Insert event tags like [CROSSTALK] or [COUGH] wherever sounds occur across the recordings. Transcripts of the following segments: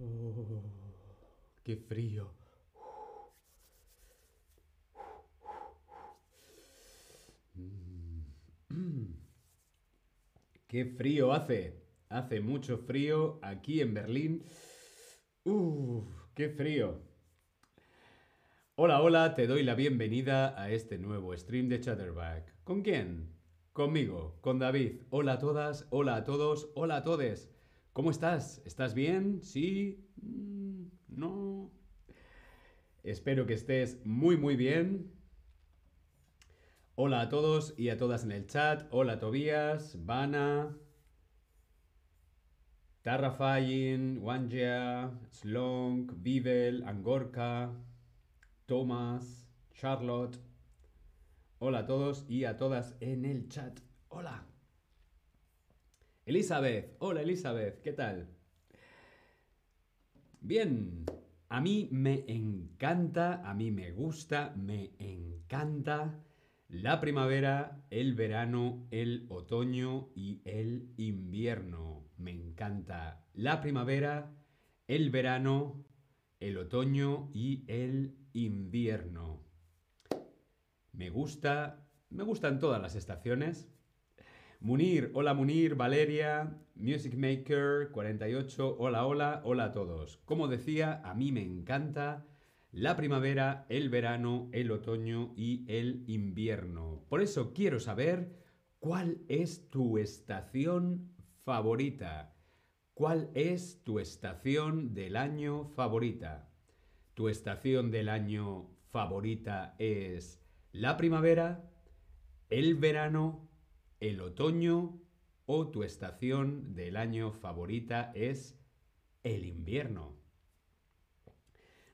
Oh, qué frío. Qué frío hace. Hace mucho frío aquí en Berlín. Uf, qué frío. Hola, hola, te doy la bienvenida a este nuevo stream de Chatterback. ¿Con quién? Conmigo, con David. Hola a todas, hola a todos, hola a todes. ¿Cómo estás? ¿Estás bien? ¿Sí? Mm, ¿No? Espero que estés muy, muy bien. Hola a todos y a todas en el chat. Hola Tobías, Vana, Tarrafayin, Wanja, Slonk, Vivel, Angorka, Thomas, Charlotte. Hola a todos y a todas en el chat. Hola. Elizabeth, hola Elizabeth, ¿qué tal? Bien, a mí me encanta, a mí me gusta, me encanta la primavera, el verano, el otoño y el invierno. Me encanta la primavera, el verano, el otoño y el invierno. Me gusta, me gustan todas las estaciones. Munir, hola Munir, Valeria, Music Maker 48, hola, hola, hola a todos. Como decía, a mí me encanta la primavera, el verano, el otoño y el invierno. Por eso quiero saber cuál es tu estación favorita. ¿Cuál es tu estación del año favorita? ¿Tu estación del año favorita es la primavera, el verano, el otoño o tu estación del año favorita es el invierno?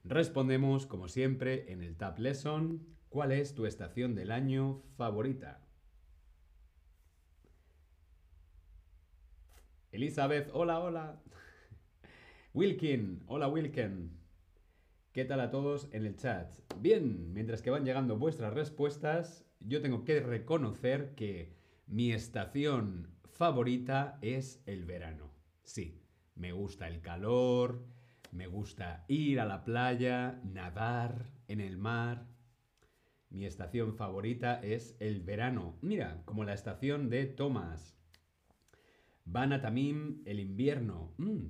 Respondemos, como siempre, en el Tab Lesson, ¿cuál es tu estación del año favorita? Elizabeth, hola, hola. [LAUGHS] Wilkin, hola Wilkin. ¿Qué tal a todos en el chat? Bien, mientras que van llegando vuestras respuestas, yo tengo que reconocer que mi estación favorita es el verano. Sí, me gusta el calor, me gusta ir a la playa, nadar en el mar. Mi estación favorita es el verano. Mira, como la estación de Thomas. Bana Tamim, el invierno. Mm,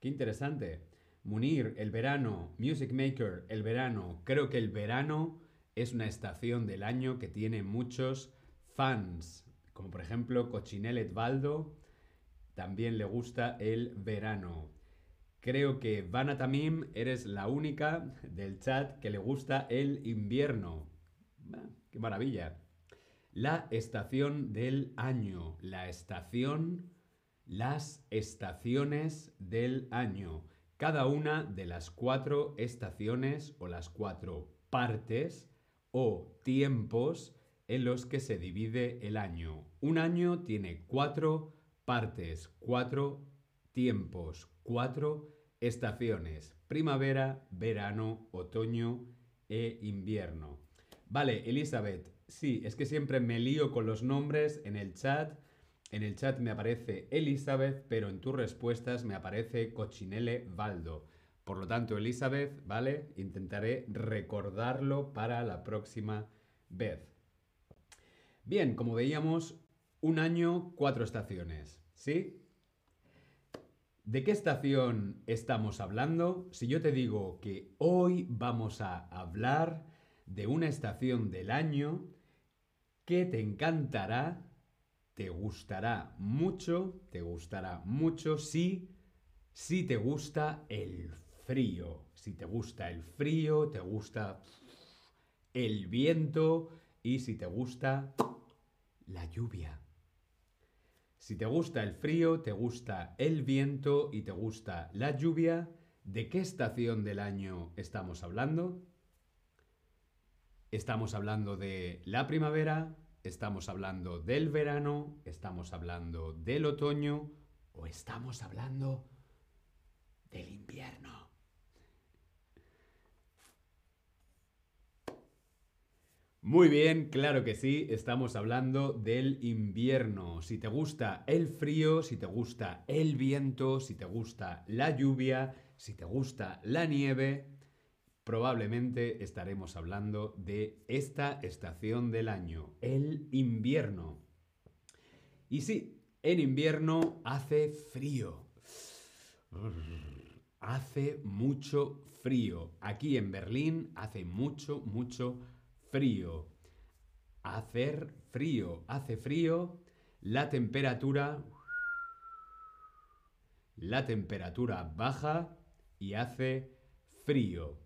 qué interesante. Munir, el verano. Music Maker, el verano. Creo que el verano es una estación del año que tiene muchos fans. Como por ejemplo Cochinelle Edvaldo. También le gusta el verano. Creo que Vana Tamim eres la única del chat que le gusta el invierno. ¡Qué maravilla! La estación del año. La estación, las estaciones del año. Cada una de las cuatro estaciones o las cuatro partes o tiempos en los que se divide el año. Un año tiene cuatro partes, cuatro tiempos, cuatro estaciones, primavera, verano, otoño e invierno. Vale, Elizabeth, sí, es que siempre me lío con los nombres en el chat. En el chat me aparece Elizabeth, pero en tus respuestas me aparece Cochinelle Valdo. Por lo tanto, Elizabeth, ¿vale? Intentaré recordarlo para la próxima vez. Bien, como veíamos, un año, cuatro estaciones, ¿sí? ¿De qué estación estamos hablando? Si yo te digo que hoy vamos a hablar de una estación del año que te encantará, te gustará mucho, te gustará mucho si, si te gusta el frío. Si te gusta el frío, te gusta el viento y si te gusta la lluvia. Si te gusta el frío, te gusta el viento y te gusta la lluvia, ¿de qué estación del año estamos hablando? Estamos hablando de la primavera, estamos hablando del verano, estamos hablando del otoño o estamos hablando del invierno. Muy bien, claro que sí, estamos hablando del invierno. Si te gusta el frío, si te gusta el viento, si te gusta la lluvia, si te gusta la nieve, probablemente estaremos hablando de esta estación del año, el invierno. Y sí, en invierno hace frío. Hace mucho frío. Aquí en Berlín hace mucho, mucho frío. Hacer frío. Hace frío. La temperatura... La temperatura baja y hace frío.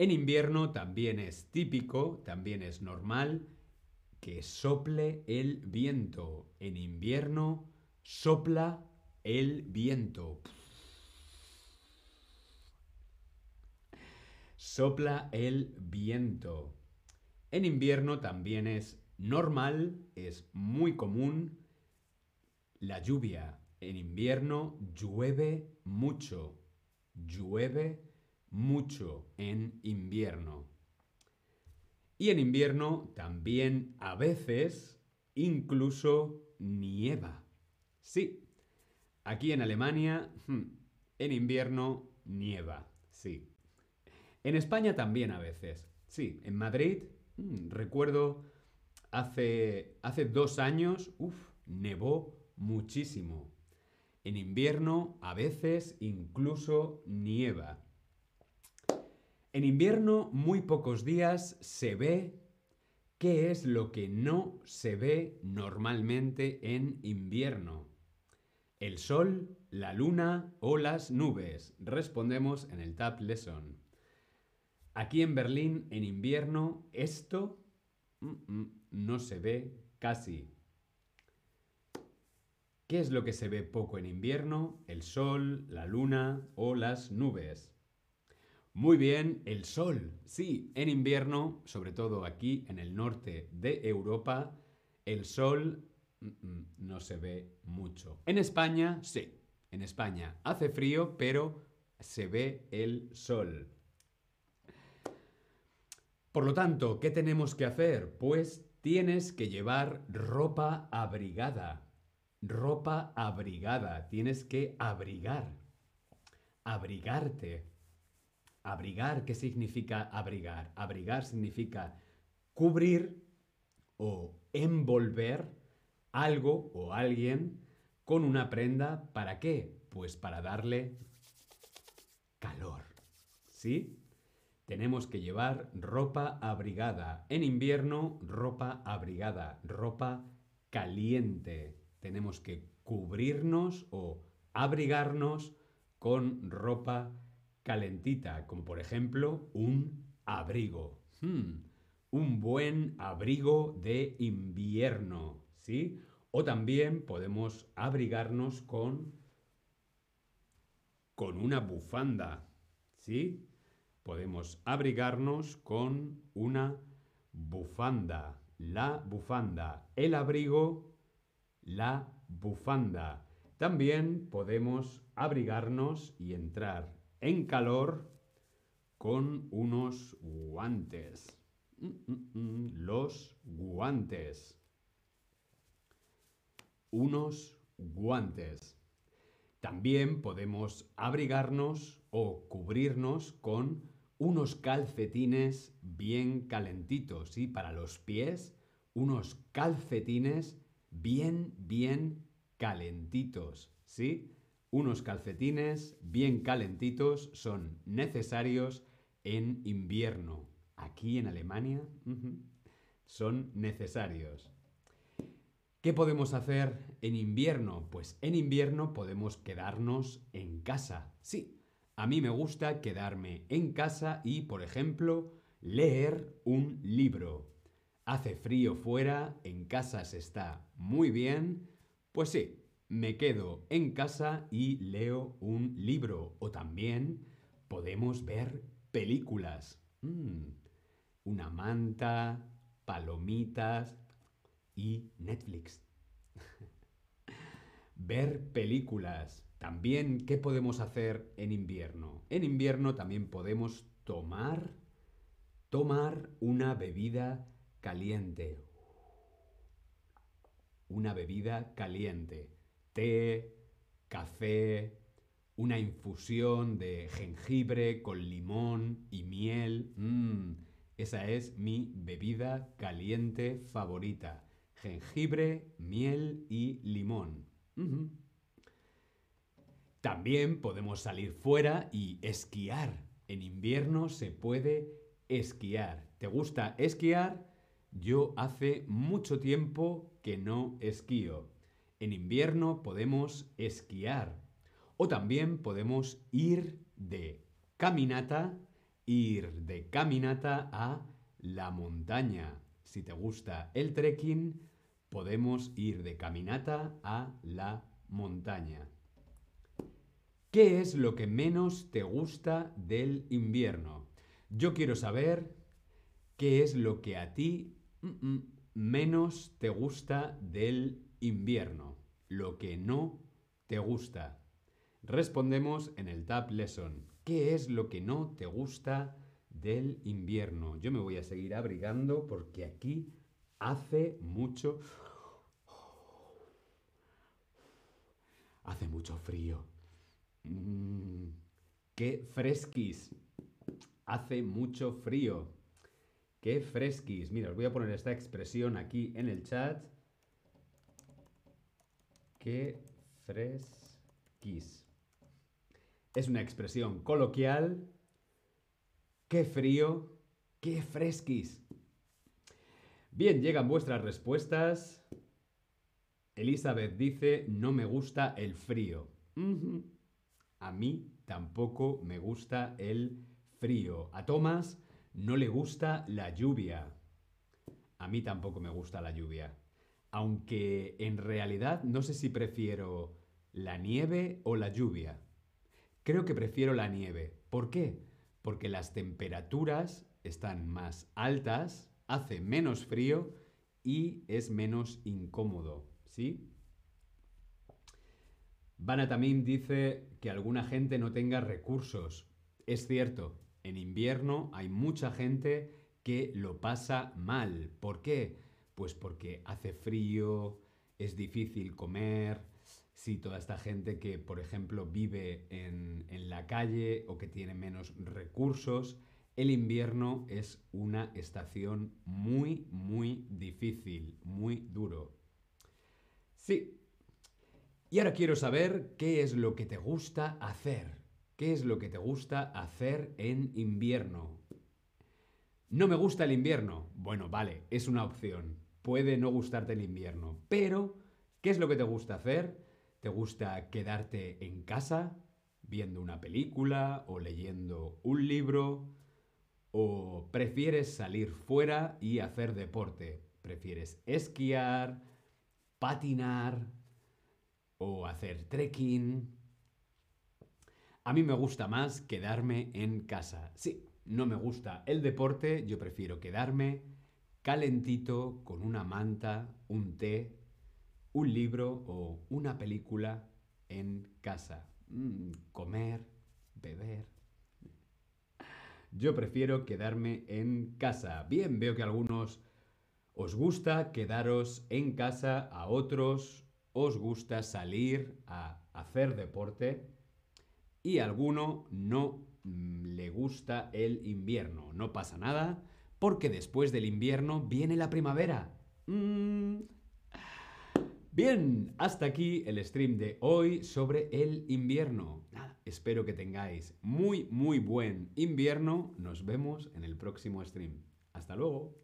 En invierno también es típico, también es normal que sople el viento. En invierno sopla el viento. Sopla el viento. En invierno también es normal, es muy común la lluvia. En invierno llueve mucho. Llueve mucho en invierno. Y en invierno también a veces incluso nieva. Sí, aquí en Alemania hmm, en invierno nieva, sí. En España también a veces. Sí, en Madrid hmm, recuerdo hace, hace dos años, uff, nevó muchísimo. En invierno a veces incluso nieva. En invierno, muy pocos días se ve qué es lo que no se ve normalmente en invierno. El sol, la luna o las nubes. Respondemos en el Tab Lesson. Aquí en Berlín, en invierno, esto mm, mm, no se ve casi. ¿Qué es lo que se ve poco en invierno? El sol, la luna o las nubes. Muy bien, el sol. Sí, en invierno, sobre todo aquí en el norte de Europa, el sol mm, mm, no se ve mucho. En España, sí. En España hace frío, pero se ve el sol. Por lo tanto, ¿qué tenemos que hacer? Pues tienes que llevar ropa abrigada. Ropa abrigada. Tienes que abrigar. Abrigarte. Abrigar, ¿qué significa abrigar? Abrigar significa cubrir o envolver algo o alguien con una prenda. ¿Para qué? Pues para darle calor. ¿Sí? Tenemos que llevar ropa abrigada. En invierno, ropa abrigada, ropa caliente. Tenemos que cubrirnos o abrigarnos con ropa calentita, como por ejemplo un abrigo. Hmm, un buen abrigo de invierno, ¿sí? O también podemos abrigarnos con con una bufanda, ¿sí? Podemos abrigarnos con una bufanda, la bufanda, el abrigo, la bufanda. También podemos abrigarnos y entrar en calor con unos guantes. Mm, mm, mm, los guantes. Unos guantes. También podemos abrigarnos o cubrirnos con unos calcetines bien calentitos. Y para los pies, unos calcetines bien, bien calentitos. ¿Sí? Unos calcetines bien calentitos son necesarios en invierno. Aquí en Alemania son necesarios. ¿Qué podemos hacer en invierno? Pues en invierno podemos quedarnos en casa. Sí, a mí me gusta quedarme en casa y, por ejemplo, leer un libro. Hace frío fuera, en casa se está muy bien. Pues sí, me quedo en casa y leo un libro. O también podemos ver películas. Mm, una manta, palomitas y Netflix. [LAUGHS] ver películas. También, ¿qué podemos hacer en invierno? En invierno también podemos tomar, tomar una bebida caliente. Una bebida caliente. Té, café, una infusión de jengibre con limón y miel. Mmm, esa es mi bebida caliente favorita. Jengibre, miel y limón. También podemos salir fuera y esquiar. En invierno se puede esquiar. ¿Te gusta esquiar? Yo hace mucho tiempo que no esquío. En invierno podemos esquiar. O también podemos ir de caminata, ir de caminata a la montaña. Si te gusta el trekking, podemos ir de caminata a la montaña. ¿Qué es lo que menos te gusta del invierno? Yo quiero saber qué es lo que a ti mm, mm, menos te gusta del invierno, lo que no te gusta. Respondemos en el Tab Lesson. ¿Qué es lo que no te gusta del invierno? Yo me voy a seguir abrigando porque aquí hace mucho... Hace mucho frío. Mm, ¡Qué fresquis! Hace mucho frío. ¡Qué fresquis! Mira, os voy a poner esta expresión aquí en el chat. ¡Qué fresquis! Es una expresión coloquial. ¡Qué frío! ¡Qué fresquis! Bien, llegan vuestras respuestas. Elizabeth dice, no me gusta el frío. A mí tampoco me gusta el frío. A Tomás no le gusta la lluvia. A mí tampoco me gusta la lluvia. Aunque en realidad no sé si prefiero la nieve o la lluvia. Creo que prefiero la nieve. ¿Por qué? Porque las temperaturas están más altas, hace menos frío y es menos incómodo. ¿Sí? Vana también dice que alguna gente no tenga recursos. Es cierto, en invierno hay mucha gente que lo pasa mal. ¿Por qué? Pues porque hace frío, es difícil comer. Sí, toda esta gente que, por ejemplo, vive en, en la calle o que tiene menos recursos, el invierno es una estación muy, muy difícil, muy duro. Sí, y ahora quiero saber qué es lo que te gusta hacer. ¿Qué es lo que te gusta hacer en invierno? No me gusta el invierno. Bueno, vale, es una opción. Puede no gustarte el invierno. Pero, ¿qué es lo que te gusta hacer? ¿Te gusta quedarte en casa viendo una película o leyendo un libro? ¿O prefieres salir fuera y hacer deporte? ¿Prefieres esquiar, patinar, o hacer trekking. A mí me gusta más quedarme en casa. Sí, no me gusta el deporte, yo prefiero quedarme calentito con una manta, un té, un libro o una película en casa. Mm, comer, beber. Yo prefiero quedarme en casa. Bien, veo que a algunos os gusta quedaros en casa, a otros os gusta salir a hacer deporte y a alguno no mm, le gusta el invierno. No pasa nada porque después del invierno viene la primavera. Mm. Bien, hasta aquí el stream de hoy sobre el invierno. espero que tengáis muy, muy buen invierno. Nos vemos en el próximo stream. Hasta luego.